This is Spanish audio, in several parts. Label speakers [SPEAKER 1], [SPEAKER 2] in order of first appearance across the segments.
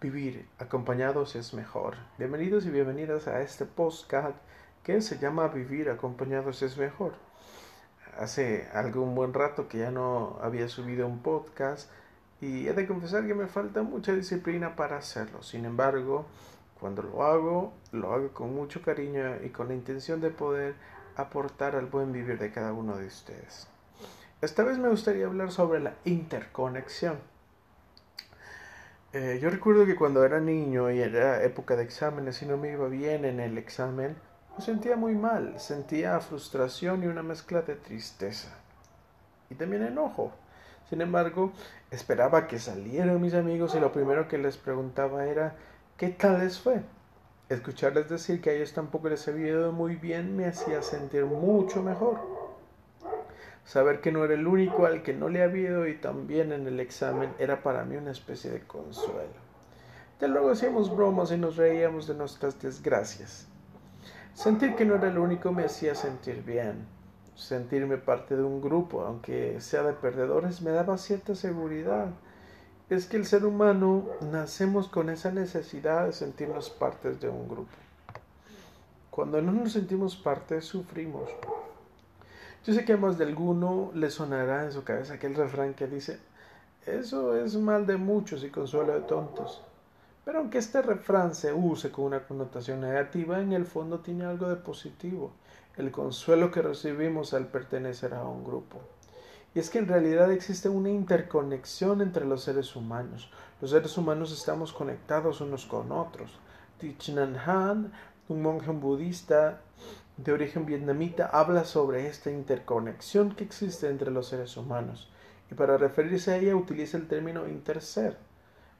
[SPEAKER 1] Vivir acompañados es mejor. Bienvenidos y bienvenidas a este podcast que se llama Vivir acompañados es mejor. Hace algún buen rato que ya no había subido un podcast y he de confesar que me falta mucha disciplina para hacerlo. Sin embargo, cuando lo hago, lo hago con mucho cariño y con la intención de poder aportar al buen vivir de cada uno de ustedes. Esta vez me gustaría hablar sobre la interconexión. Eh, yo recuerdo que cuando era niño y era época de exámenes y no me iba bien en el examen, me sentía muy mal, sentía frustración y una mezcla de tristeza y también enojo. Sin embargo, esperaba que salieran mis amigos y lo primero que les preguntaba era ¿qué tal les fue? Escucharles decir que a ellos tampoco les había ido muy bien me hacía sentir mucho mejor. Saber que no era el único al que no le había ido y también en el examen era para mí una especie de consuelo. De luego hacíamos bromas y nos reíamos de nuestras desgracias. Sentir que no era el único me hacía sentir bien. Sentirme parte de un grupo, aunque sea de perdedores, me daba cierta seguridad. Es que el ser humano nacemos con esa necesidad de sentirnos partes de un grupo. Cuando no nos sentimos parte, sufrimos. Yo sé que más de alguno le sonará en su cabeza aquel refrán que dice, eso es mal de muchos y consuelo de tontos. Pero aunque este refrán se use con una connotación negativa, en el fondo tiene algo de positivo, el consuelo que recibimos al pertenecer a un grupo. Y es que en realidad existe una interconexión entre los seres humanos. Los seres humanos estamos conectados unos con otros. Thich Nhat Han, un monje budista, de origen vietnamita habla sobre esta interconexión que existe entre los seres humanos y para referirse a ella utiliza el término interser.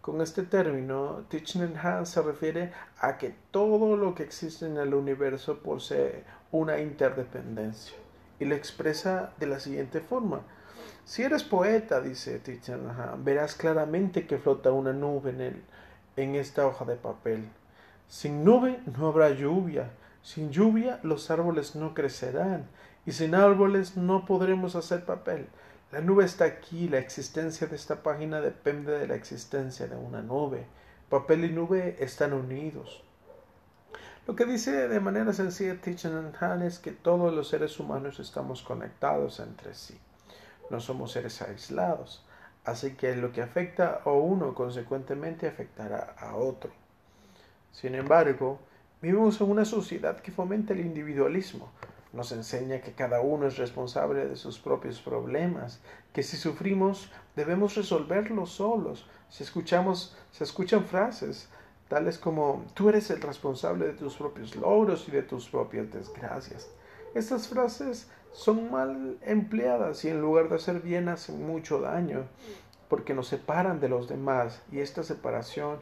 [SPEAKER 1] Con este término, Thich Han se refiere a que todo lo que existe en el universo posee una interdependencia y lo expresa de la siguiente forma. Si eres poeta, dice Thich Han, verás claramente que flota una nube en, el, en esta hoja de papel. Sin nube no habrá lluvia, sin lluvia los árboles no crecerán y sin árboles no podremos hacer papel. La nube está aquí, la existencia de esta página depende de la existencia de una nube. Papel y nube están unidos. Lo que dice de manera sencilla Thich Han es que todos los seres humanos estamos conectados entre sí. No somos seres aislados. Así que lo que afecta a uno consecuentemente afectará a otro. Sin embargo, Vivimos en una sociedad que fomenta el individualismo. Nos enseña que cada uno es responsable de sus propios problemas, que si sufrimos debemos resolverlos solos. Si escuchamos, se escuchan frases tales como tú eres el responsable de tus propios logros y de tus propias desgracias. Estas frases son mal empleadas y en lugar de hacer bien hacen mucho daño porque nos separan de los demás y esta separación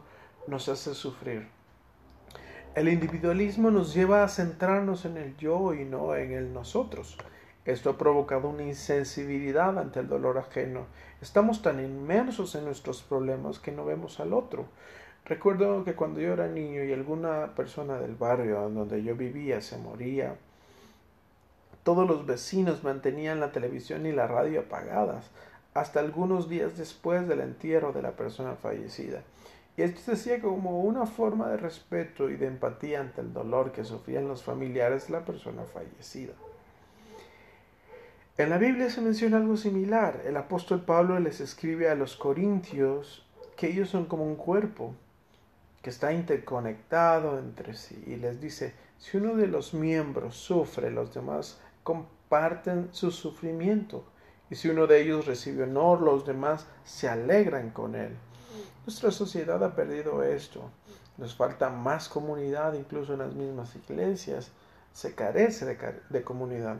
[SPEAKER 1] nos hace sufrir. El individualismo nos lleva a centrarnos en el yo y no en el nosotros. Esto ha provocado una insensibilidad ante el dolor ajeno. Estamos tan inmersos en nuestros problemas que no vemos al otro. Recuerdo que cuando yo era niño y alguna persona del barrio donde yo vivía se moría, todos los vecinos mantenían la televisión y la radio apagadas hasta algunos días después del entierro de la persona fallecida. Y esto se hacía como una forma de respeto y de empatía ante el dolor que sufrían los familiares de la persona fallecida. En la Biblia se menciona algo similar. El apóstol Pablo les escribe a los corintios que ellos son como un cuerpo que está interconectado entre sí y les dice, si uno de los miembros sufre, los demás comparten su sufrimiento y si uno de ellos recibe honor, los demás se alegran con él. Nuestra sociedad ha perdido esto. Nos falta más comunidad, incluso en las mismas iglesias. Se carece de, comunidad.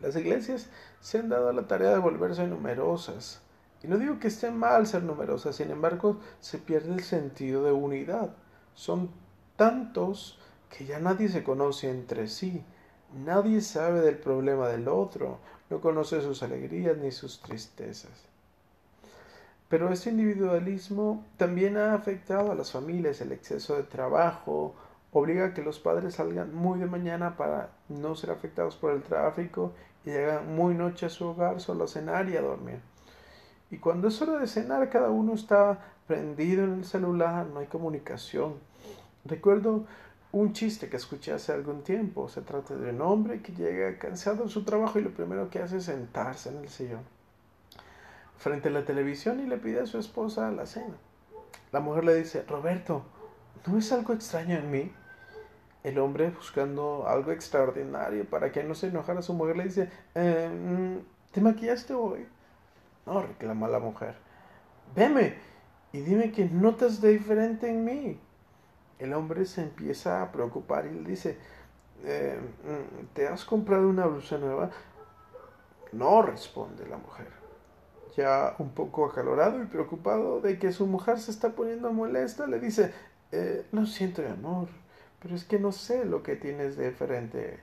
[SPEAKER 1] Las iglesias se han dado la tarea de volverse numerosas. Y no digo que esté mal ser numerosas, sin embargo, se pierde el sentido de unidad. Son tantos que ya nadie se conoce entre sí. Nadie sabe del problema del otro, no conoce sus alegrías ni sus tristezas. Pero este individualismo también ha afectado a las familias. El exceso de trabajo obliga a que los padres salgan muy de mañana para no ser afectados por el tráfico y llegan muy noche a su hogar solo a cenar y a dormir. Y cuando es hora de cenar, cada uno está prendido en el celular, no hay comunicación. Recuerdo un chiste que escuché hace algún tiempo. Se trata de un hombre que llega cansado de su trabajo y lo primero que hace es sentarse en el sillón frente a la televisión y le pide a su esposa la cena. La mujer le dice, Roberto, ¿no es algo extraño en mí? El hombre, buscando algo extraordinario para que no se enojara a su mujer, le dice, mm, ¿te maquillaste hoy? No, reclama la mujer. Veme y dime qué notas de diferente en mí. El hombre se empieza a preocupar y le dice, mm, ¿te has comprado una blusa nueva? No, responde la mujer ya un poco acalorado y preocupado de que su mujer se está poniendo molesta, le dice, eh, lo siento, amor, pero es que no sé lo que tienes de diferente.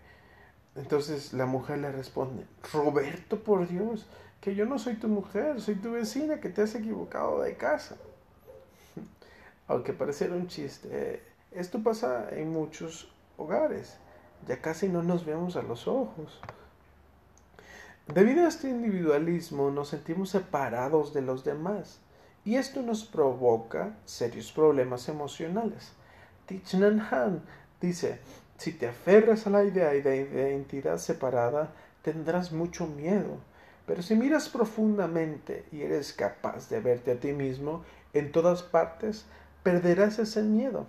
[SPEAKER 1] Entonces la mujer le responde, Roberto, por Dios, que yo no soy tu mujer, soy tu vecina que te has equivocado de casa. Aunque pareciera un chiste, esto pasa en muchos hogares, ya casi no nos vemos a los ojos. Debido a este individualismo nos sentimos separados de los demás y esto nos provoca serios problemas emocionales. Thich Han dice, si te aferras a la idea de identidad separada, tendrás mucho miedo, pero si miras profundamente y eres capaz de verte a ti mismo en todas partes, perderás ese miedo.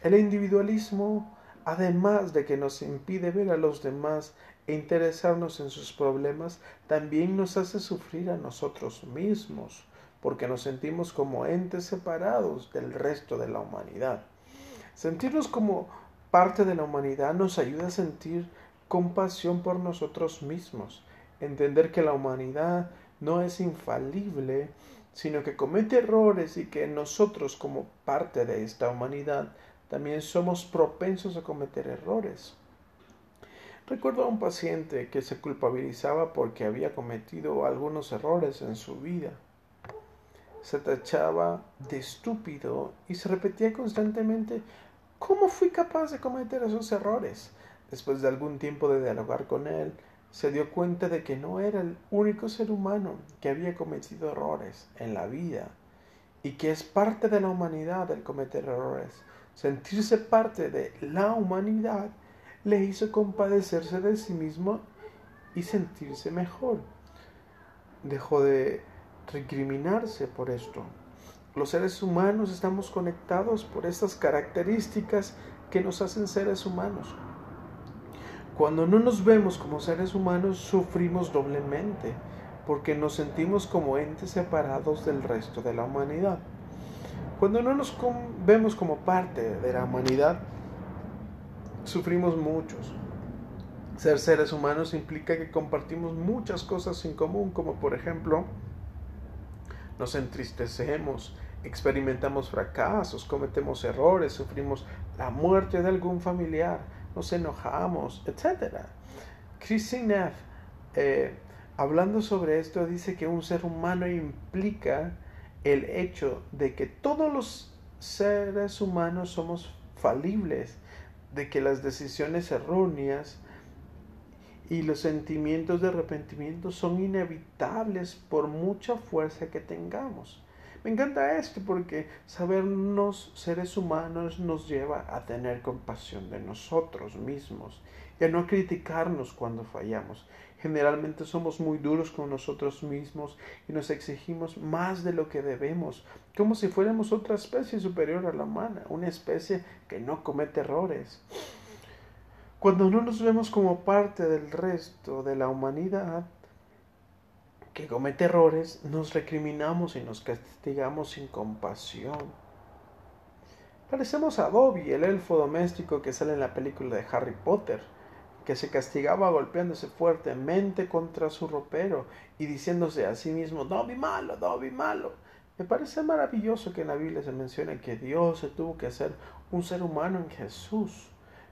[SPEAKER 1] El individualismo, además de que nos impide ver a los demás e interesarnos en sus problemas también nos hace sufrir a nosotros mismos, porque nos sentimos como entes separados del resto de la humanidad. Sentirnos como parte de la humanidad nos ayuda a sentir compasión por nosotros mismos, entender que la humanidad no es infalible, sino que comete errores y que nosotros como parte de esta humanidad también somos propensos a cometer errores. Recuerdo a un paciente que se culpabilizaba porque había cometido algunos errores en su vida. Se tachaba de estúpido y se repetía constantemente ¿Cómo fui capaz de cometer esos errores? Después de algún tiempo de dialogar con él, se dio cuenta de que no era el único ser humano que había cometido errores en la vida y que es parte de la humanidad el cometer errores. Sentirse parte de la humanidad le hizo compadecerse de sí mismo y sentirse mejor. Dejó de recriminarse por esto. Los seres humanos estamos conectados por estas características que nos hacen seres humanos. Cuando no nos vemos como seres humanos, sufrimos doblemente, porque nos sentimos como entes separados del resto de la humanidad. Cuando no nos vemos como parte de la humanidad, sufrimos muchos. Ser seres humanos implica que compartimos muchas cosas en común, como por ejemplo, nos entristecemos, experimentamos fracasos, cometemos errores, sufrimos la muerte de algún familiar, nos enojamos, etc. Christine Neff, eh, hablando sobre esto, dice que un ser humano implica el hecho de que todos los seres humanos somos falibles de que las decisiones erróneas y los sentimientos de arrepentimiento son inevitables por mucha fuerza que tengamos. Me encanta esto porque sabernos seres humanos nos lleva a tener compasión de nosotros mismos y a no criticarnos cuando fallamos. Generalmente somos muy duros con nosotros mismos y nos exigimos más de lo que debemos, como si fuéramos otra especie superior a la humana, una especie que no comete errores. Cuando no nos vemos como parte del resto de la humanidad que comete errores, nos recriminamos y nos castigamos sin compasión. Parecemos a Dobby, el elfo doméstico que sale en la película de Harry Potter que se castigaba golpeándose fuertemente contra su ropero y diciéndose a sí mismo, Dobby malo, Dobby malo. Me parece maravilloso que en la Biblia se mencione que Dios se tuvo que hacer un ser humano en Jesús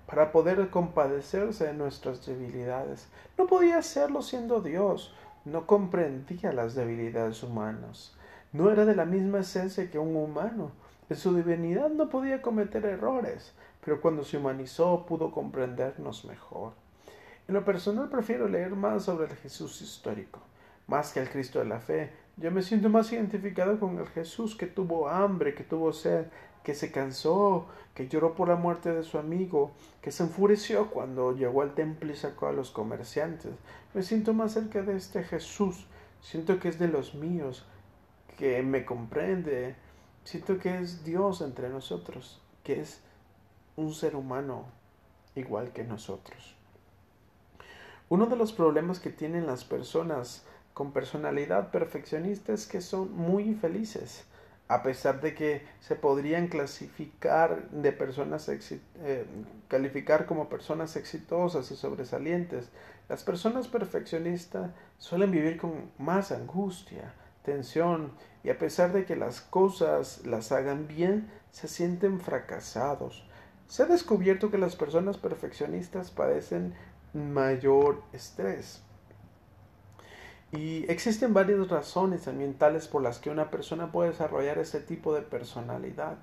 [SPEAKER 1] para poder compadecerse de nuestras debilidades. No podía hacerlo siendo Dios, no comprendía las debilidades humanas, no era de la misma esencia que un humano. En su divinidad no podía cometer errores, pero cuando se humanizó pudo comprendernos mejor. En lo personal prefiero leer más sobre el Jesús histórico. Más que el Cristo de la fe, Yo me siento más identificado con el Jesús que tuvo hambre, que tuvo sed, que se cansó, que lloró por la muerte de su amigo, que se enfureció cuando llegó al templo y sacó a los comerciantes. Me siento más cerca de este Jesús. Siento que es de los míos, que me comprende. Siento que es Dios entre nosotros, que es un ser humano igual que nosotros. Uno de los problemas que tienen las personas con personalidad perfeccionista es que son muy infelices, a pesar de que se podrían clasificar de personas eh, calificar como personas exitosas y sobresalientes. Las personas perfeccionistas suelen vivir con más angustia, tensión y a pesar de que las cosas las hagan bien, se sienten fracasados. Se ha descubierto que las personas perfeccionistas padecen mayor estrés. Y existen varias razones ambientales por las que una persona puede desarrollar este tipo de personalidad.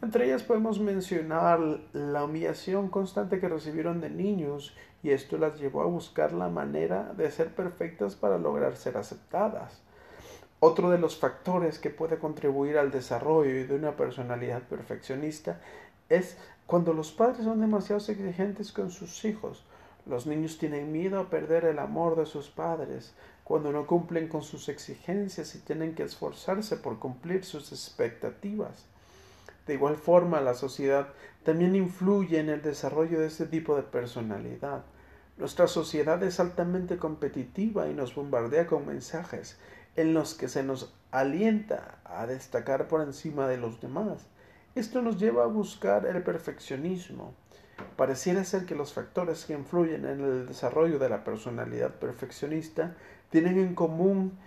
[SPEAKER 1] Entre ellas podemos mencionar la humillación constante que recibieron de niños y esto las llevó a buscar la manera de ser perfectas para lograr ser aceptadas. Otro de los factores que puede contribuir al desarrollo de una personalidad perfeccionista es cuando los padres son demasiado exigentes con sus hijos. Los niños tienen miedo a perder el amor de sus padres, cuando no cumplen con sus exigencias y tienen que esforzarse por cumplir sus expectativas. De igual forma, la sociedad también influye en el desarrollo de este tipo de personalidad. Nuestra sociedad es altamente competitiva y nos bombardea con mensajes en los que se nos alienta a destacar por encima de los demás. Esto nos lleva a buscar el perfeccionismo. Pareciera ser que los factores que influyen en el desarrollo de la personalidad perfeccionista tienen en común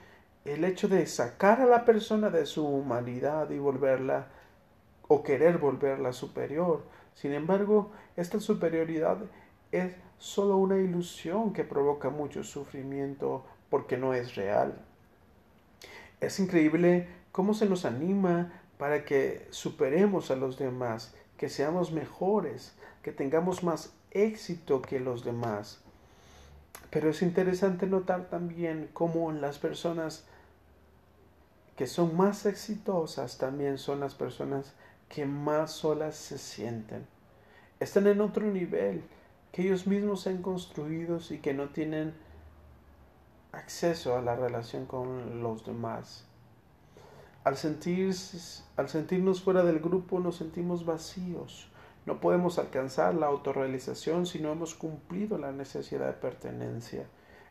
[SPEAKER 1] el hecho de sacar a la persona de su humanidad y volverla o querer volverla superior. Sin embargo, esta superioridad es solo una ilusión que provoca mucho sufrimiento porque no es real. Es increíble cómo se nos anima para que superemos a los demás, que seamos mejores, que tengamos más éxito que los demás. Pero es interesante notar también cómo las personas que son más exitosas también son las personas que más solas se sienten. Están en otro nivel que ellos mismos han construido y que no tienen acceso a la relación con los demás. Al, al sentirnos fuera del grupo nos sentimos vacíos, no podemos alcanzar la autorrealización si no hemos cumplido la necesidad de pertenencia.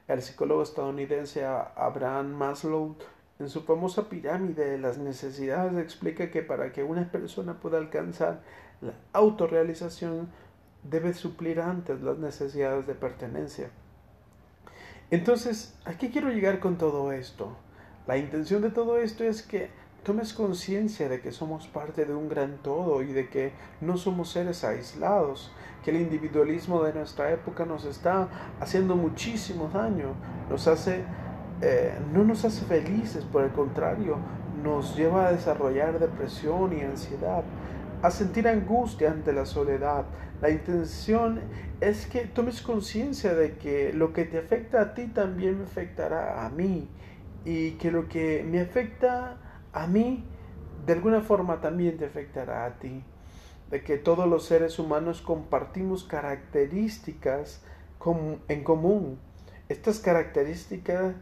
[SPEAKER 1] El psicólogo estadounidense Abraham Maslow en su famosa pirámide de las necesidades explica que para que una persona pueda alcanzar la autorrealización debe suplir antes las necesidades de pertenencia. Entonces, ¿a qué quiero llegar con todo esto? La intención de todo esto es que tomes conciencia de que somos parte de un gran todo y de que no somos seres aislados, que el individualismo de nuestra época nos está haciendo muchísimo daño, nos hace, eh, no nos hace felices, por el contrario, nos lleva a desarrollar depresión y ansiedad, a sentir angustia ante la soledad. La intención es que tomes conciencia de que lo que te afecta a ti también me afectará a mí y que lo que me afecta a mí de alguna forma también te afectará a ti. De que todos los seres humanos compartimos características en común. Estas características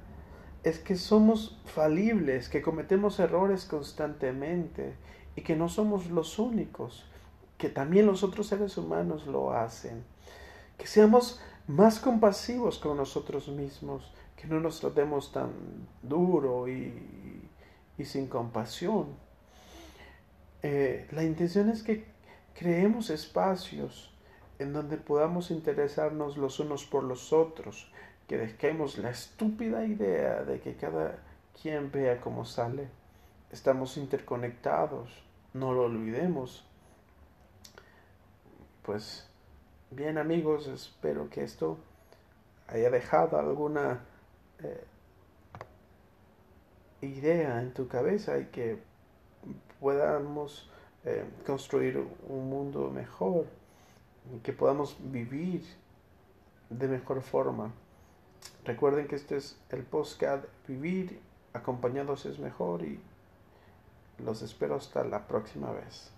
[SPEAKER 1] es que somos falibles, que cometemos errores constantemente y que no somos los únicos, que también los otros seres humanos lo hacen. Que seamos más compasivos con nosotros mismos, que no nos tratemos tan duro y y sin compasión. Eh, la intención es que creemos espacios en donde podamos interesarnos los unos por los otros, que dejemos la estúpida idea de que cada quien vea cómo sale. Estamos interconectados, no lo olvidemos. Pues bien amigos, espero que esto haya dejado alguna eh, idea en tu cabeza y que podamos eh, construir un mundo mejor, que podamos vivir de mejor forma. Recuerden que este es el podcast Vivir acompañados es mejor y los espero hasta la próxima vez.